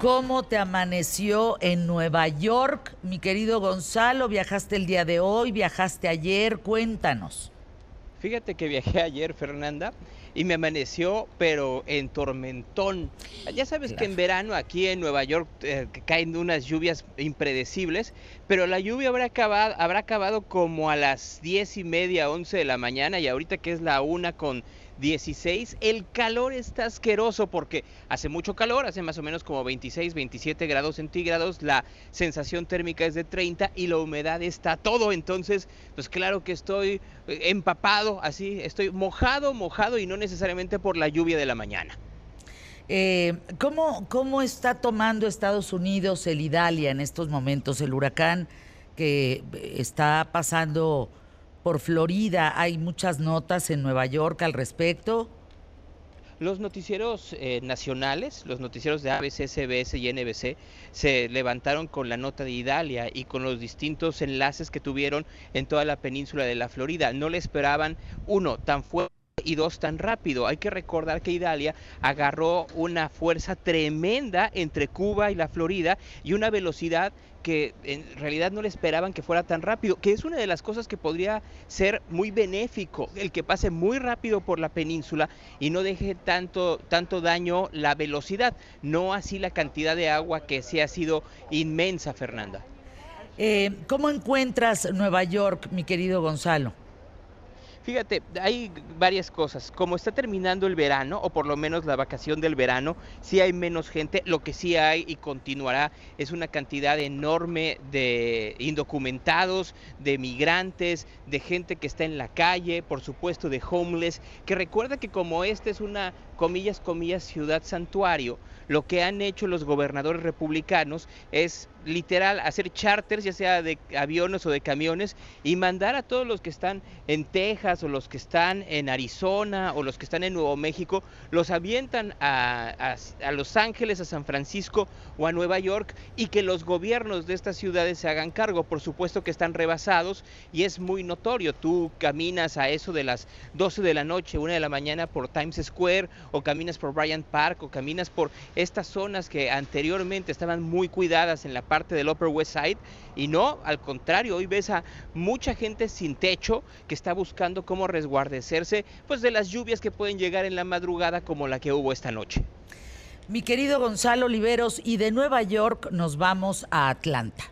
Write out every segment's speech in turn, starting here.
¿Cómo te amaneció en Nueva York, mi querido Gonzalo? ¿Viajaste el día de hoy? ¿Viajaste ayer? Cuéntanos. Fíjate que viajé ayer, Fernanda, y me amaneció, pero en tormentón. Ya sabes que en verano aquí en Nueva York eh, caen unas lluvias impredecibles, pero la lluvia habrá acabado, habrá acabado como a las diez y media, once de la mañana, y ahorita que es la una con 16. El calor está asqueroso porque hace mucho calor, hace más o menos como 26, 27 grados centígrados, la sensación térmica es de 30 y la humedad está todo. Entonces, pues claro que estoy eh, empapado, así, estoy mojado, mojado y no necesariamente por la lluvia de la mañana. Eh, ¿cómo, ¿Cómo está tomando Estados Unidos el Idalia en estos momentos, el huracán que está pasando por Florida. Hay muchas notas en Nueva York al respecto. Los noticieros eh, nacionales, los noticieros de ABC, CBS y NBC, se levantaron con la nota de Idalia y con los distintos enlaces que tuvieron en toda la península de la Florida. No le esperaban, uno, tan fuerte y dos tan rápido. Hay que recordar que Idalia agarró una fuerza tremenda entre Cuba y la Florida y una velocidad que en realidad no le esperaban que fuera tan rápido, que es una de las cosas que podría ser muy benéfico, el que pase muy rápido por la península y no deje tanto, tanto daño la velocidad, no así la cantidad de agua que sí ha sido inmensa, Fernanda. Eh, ¿Cómo encuentras Nueva York, mi querido Gonzalo? Fíjate, hay varias cosas. Como está terminando el verano, o por lo menos la vacación del verano, sí hay menos gente. Lo que sí hay y continuará es una cantidad enorme de indocumentados, de migrantes, de gente que está en la calle, por supuesto de homeless, que recuerda que como esta es una, comillas, comillas, ciudad santuario, lo que han hecho los gobernadores republicanos es literal hacer charters, ya sea de aviones o de camiones, y mandar a todos los que están en Texas o los que están en Arizona o los que están en Nuevo México, los avientan a, Los Ángeles, a San Francisco o a Nueva York y que los gobiernos de estas ciudades se hagan cargo. Por supuesto que están rebasados y es muy notorio. Tú caminas a eso de las 12 de la noche, 1 de la mañana por Times Square o caminas por Bryant Park o caminas por estas zonas que anteriormente estaban muy cuidadas en la parte del Upper West Side y no, al contrario, hoy ves a mucha gente sin techo que está buscando cómo resguardecerse pues de las lluvias que pueden llegar en la madrugada como la que hubo esta noche. Mi querido Gonzalo Oliveros, y de Nueva York nos vamos a Atlanta.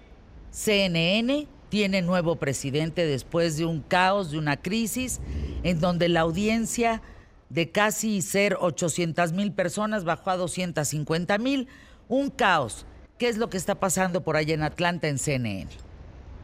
CNN tiene nuevo presidente después de un caos, de una crisis, en donde la audiencia de casi ser 800 mil personas bajó a 250 mil. Un caos. ¿Qué es lo que está pasando por allá en Atlanta en CNN?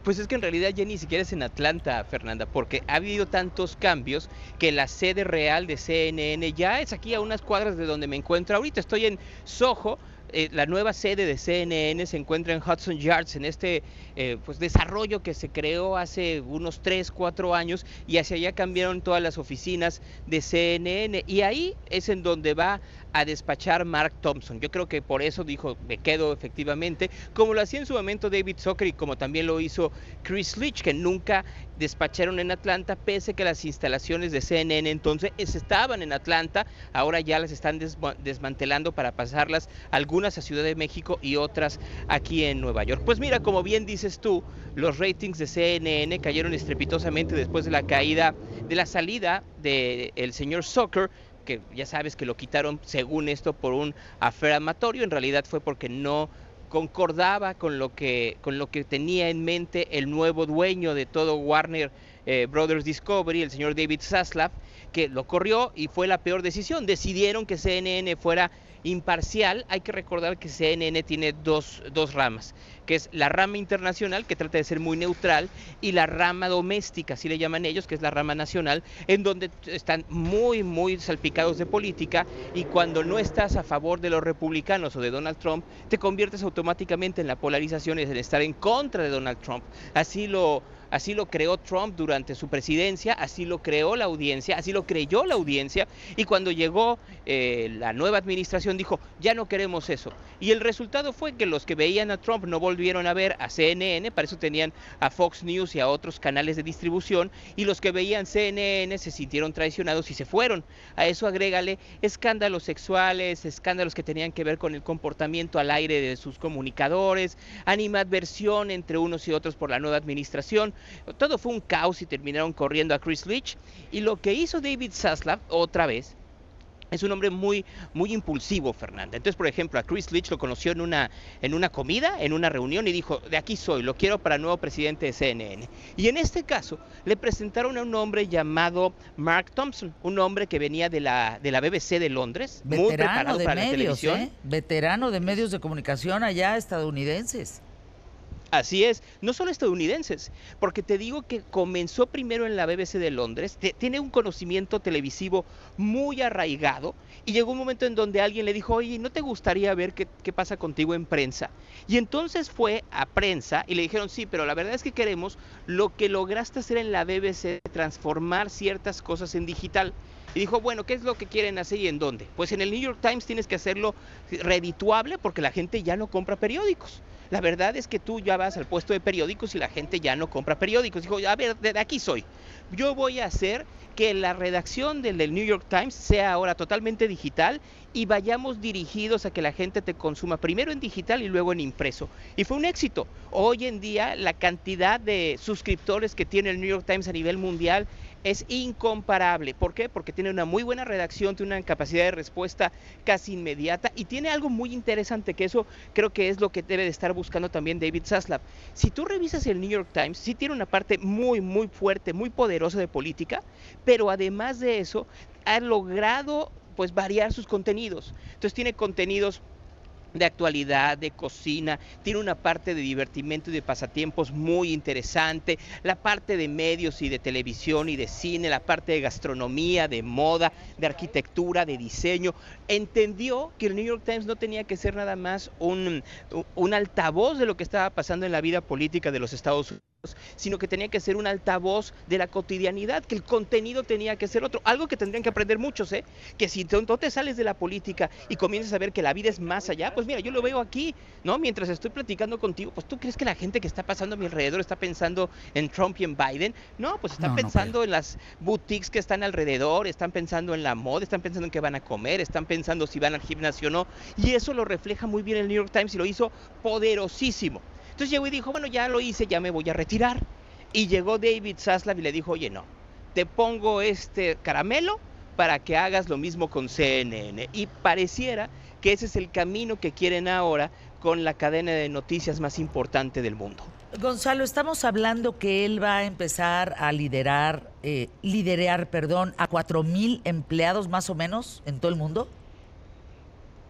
Pues es que en realidad ya ni siquiera es en Atlanta, Fernanda, porque ha habido tantos cambios que la sede real de CNN ya es aquí a unas cuadras de donde me encuentro ahorita. Estoy en Soho, eh, la nueva sede de CNN se encuentra en Hudson Yards, en este eh, pues desarrollo que se creó hace unos 3, 4 años y hacia allá cambiaron todas las oficinas de CNN y ahí es en donde va a despachar Mark Thompson. Yo creo que por eso dijo, me quedo efectivamente, como lo hacía en su momento David Zucker y como también lo hizo Chris Leach, que nunca despacharon en Atlanta, pese que las instalaciones de CNN entonces estaban en Atlanta, ahora ya las están desmantelando para pasarlas algunas a Ciudad de México y otras aquí en Nueva York. Pues mira, como bien dices tú, los ratings de CNN cayeron estrepitosamente después de la caída, de la salida del señor Zucker, que ya sabes que lo quitaron según esto por un afer amatorio, en realidad fue porque no concordaba con lo que con lo que tenía en mente el nuevo dueño de todo Warner eh, Brothers Discovery, el señor David Zaslav, que lo corrió y fue la peor decisión. Decidieron que CNN fuera imparcial, hay que recordar que CNN tiene dos, dos, ramas, que es la rama internacional, que trata de ser muy neutral, y la rama doméstica, así le llaman ellos, que es la rama nacional, en donde están muy, muy salpicados de política, y cuando no estás a favor de los republicanos o de Donald Trump, te conviertes automáticamente en la polarización, es el estar en contra de Donald Trump. Así lo así lo creó Trump durante su presidencia, así lo creó la audiencia, así lo creyó la audiencia, y cuando llegó eh, la nueva administración dijo, ya no queremos eso. Y el resultado fue que los que veían a Trump no volvieron a ver a CNN, para eso tenían a Fox News y a otros canales de distribución, y los que veían CNN se sintieron traicionados y se fueron. A eso agrégale escándalos sexuales, escándalos que tenían que ver con el comportamiento al aire de sus comunicadores, animadversión entre unos y otros por la nueva administración. Todo fue un caos y terminaron corriendo a Chris Leach. Y lo que hizo David Zaslav otra vez es un hombre muy, muy impulsivo, Fernanda. Entonces, por ejemplo, a Chris Leach lo conoció en una, en una comida, en una reunión, y dijo, de aquí soy, lo quiero para nuevo presidente de CNN. Y en este caso, le presentaron a un hombre llamado Mark Thompson, un hombre que venía de la, de la BBC de Londres, muy preparado para la televisión. ¿eh? Veterano de medios de comunicación allá estadounidenses. Así es, no solo estadounidenses, porque te digo que comenzó primero en la BBC de Londres, tiene un conocimiento televisivo muy arraigado y llegó un momento en donde alguien le dijo, oye, ¿no te gustaría ver qué, qué pasa contigo en prensa? Y entonces fue a prensa y le dijeron, sí, pero la verdad es que queremos lo que lograste hacer en la BBC, transformar ciertas cosas en digital. Y dijo, bueno, ¿qué es lo que quieren hacer y en dónde? Pues en el New York Times tienes que hacerlo redituable porque la gente ya no compra periódicos. La verdad es que tú ya vas al puesto de periódicos y la gente ya no compra periódicos. Dijo, a ver, de aquí soy. Yo voy a hacer que la redacción del, New York Times sea ahora totalmente digital y vayamos dirigidos a que la gente te consuma primero en digital y luego en impreso. Y fue un éxito. Hoy en día la cantidad de suscriptores que tiene el New York Times a nivel mundial es incomparable. ¿Por qué? Porque tiene una muy buena redacción, tiene una capacidad de respuesta casi inmediata y tiene algo muy interesante que eso creo que es lo que debe de estar buscando también David Zaslav. Si tú revisas el New York Times, sí tiene una parte muy, muy fuerte, muy poderosa de política, pero además de eso ha logrado pues variar sus contenidos. Entonces tiene contenidos de actualidad, de cocina, tiene una parte de divertimento y de pasatiempos muy interesante, la parte de medios y de televisión y de cine, la parte de gastronomía, de moda, de arquitectura, de diseño. Entendió que el New York Times no tenía que ser nada más un, un altavoz de lo que estaba pasando en la vida política de los Estados Unidos sino que tenía que ser un altavoz de la cotidianidad, que el contenido tenía que ser otro. Algo que tendrían que aprender muchos, ¿eh? Que si tú te sales de la política y comienzas a ver que la vida es más allá, pues mira, yo lo veo aquí, ¿no? Mientras estoy platicando contigo, pues tú crees que la gente que está pasando a mi alrededor está pensando en Trump y en Biden? No, pues están pensando en las boutiques que están alrededor, están pensando en la moda, están pensando en qué van a comer, están pensando si van al gimnasio o no. Y eso lo refleja muy bien el New York Times y lo hizo poderosísimo. Entonces llegó y dijo, bueno, ya lo hice, ya me voy a retirar. Y llegó David Zaslav y le dijo, oye, no, te pongo este caramelo para que hagas lo mismo con CNN. Y pareciera que ese es el camino que quieren ahora con la cadena de noticias más importante del mundo. Gonzalo, estamos hablando que él va a empezar a liderar, eh, liderear, perdón, a cuatro mil empleados más o menos en todo el mundo.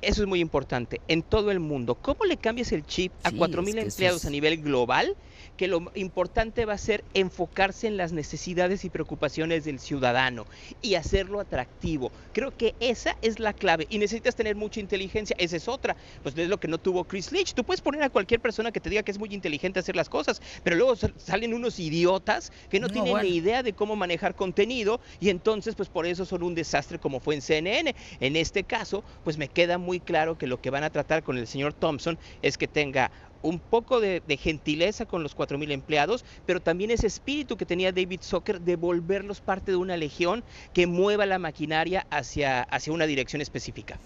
Eso es muy importante. En todo el mundo, ¿cómo le cambias el chip a 4.000 empleados a nivel global? Que lo importante va a ser enfocarse en las necesidades y preocupaciones del ciudadano y hacerlo atractivo. Creo que esa es la clave y necesitas tener mucha inteligencia. Esa es otra. Pues es lo que no tuvo Chris Leach. Tú puedes poner a cualquier persona que te diga que es muy inteligente hacer las cosas, pero luego salen unos idiotas que no, tienen ni idea de cómo manejar contenido y entonces pues por eso son un desastre como fue en CNN. En este caso, pues me queda muy muy claro que lo que van a tratar con el señor Thompson es que tenga un poco de, gentileza con los 4.000 empleados, pero también ese espíritu que tenía David Zucker de volverlos parte de una legión que mueva la maquinaria hacia, hacia una dirección específica.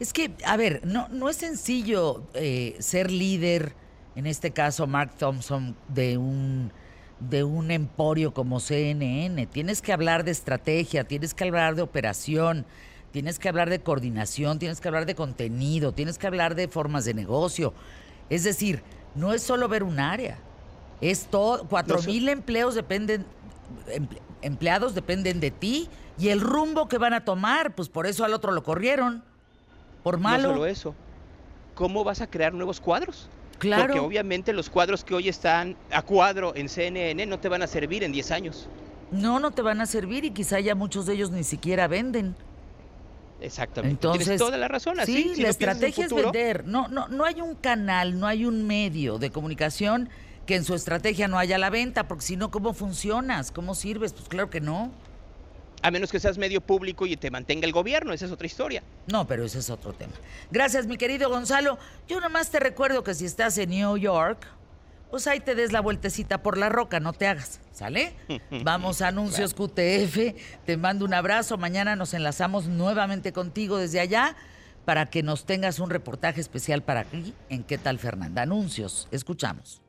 Es que, a ver, no, no es sencillo eh, ser líder, en este caso Mark Thompson, de un de un emporio como CNN. Tienes que hablar de estrategia, tienes que hablar de operación, tienes que hablar de coordinación, tienes que hablar de contenido, tienes que hablar de formas de negocio. Es decir, no es solo ver un área, es todo, cuatro mil empleos dependen, empleados dependen de ti y el rumbo que van a tomar, pues por eso al otro lo corrieron, por malo. No solo eso, ¿cómo vas a crear nuevos cuadros? Claro. Porque obviamente los cuadros que hoy están a cuadro en CNN no te van a servir en 10 años. No, no te van a servir y quizá ya muchos de ellos ni siquiera venden. Exactamente. Entonces, Tienes toda la razón. Así, sí, la estrategia es vender. No, no, no hay un canal, no hay un medio de comunicación que en su estrategia no haya la venta, porque si no, ¿cómo funcionas? ¿Cómo sirves? Pues claro que no. A menos que seas medio público y te mantenga el gobierno, esa es otra historia. No, pero ese es otro tema. Gracias, mi querido Gonzalo. Yo nomás te recuerdo que si estás en New York, pues ahí te des la vueltecita por la roca, no te hagas, ¿sale? Vamos a anuncios QTF, te mando un abrazo, mañana nos enlazamos nuevamente contigo desde allá para que nos tengas un reportaje especial para aquí en ¿Qué tal Fernanda? Anuncios, escuchamos.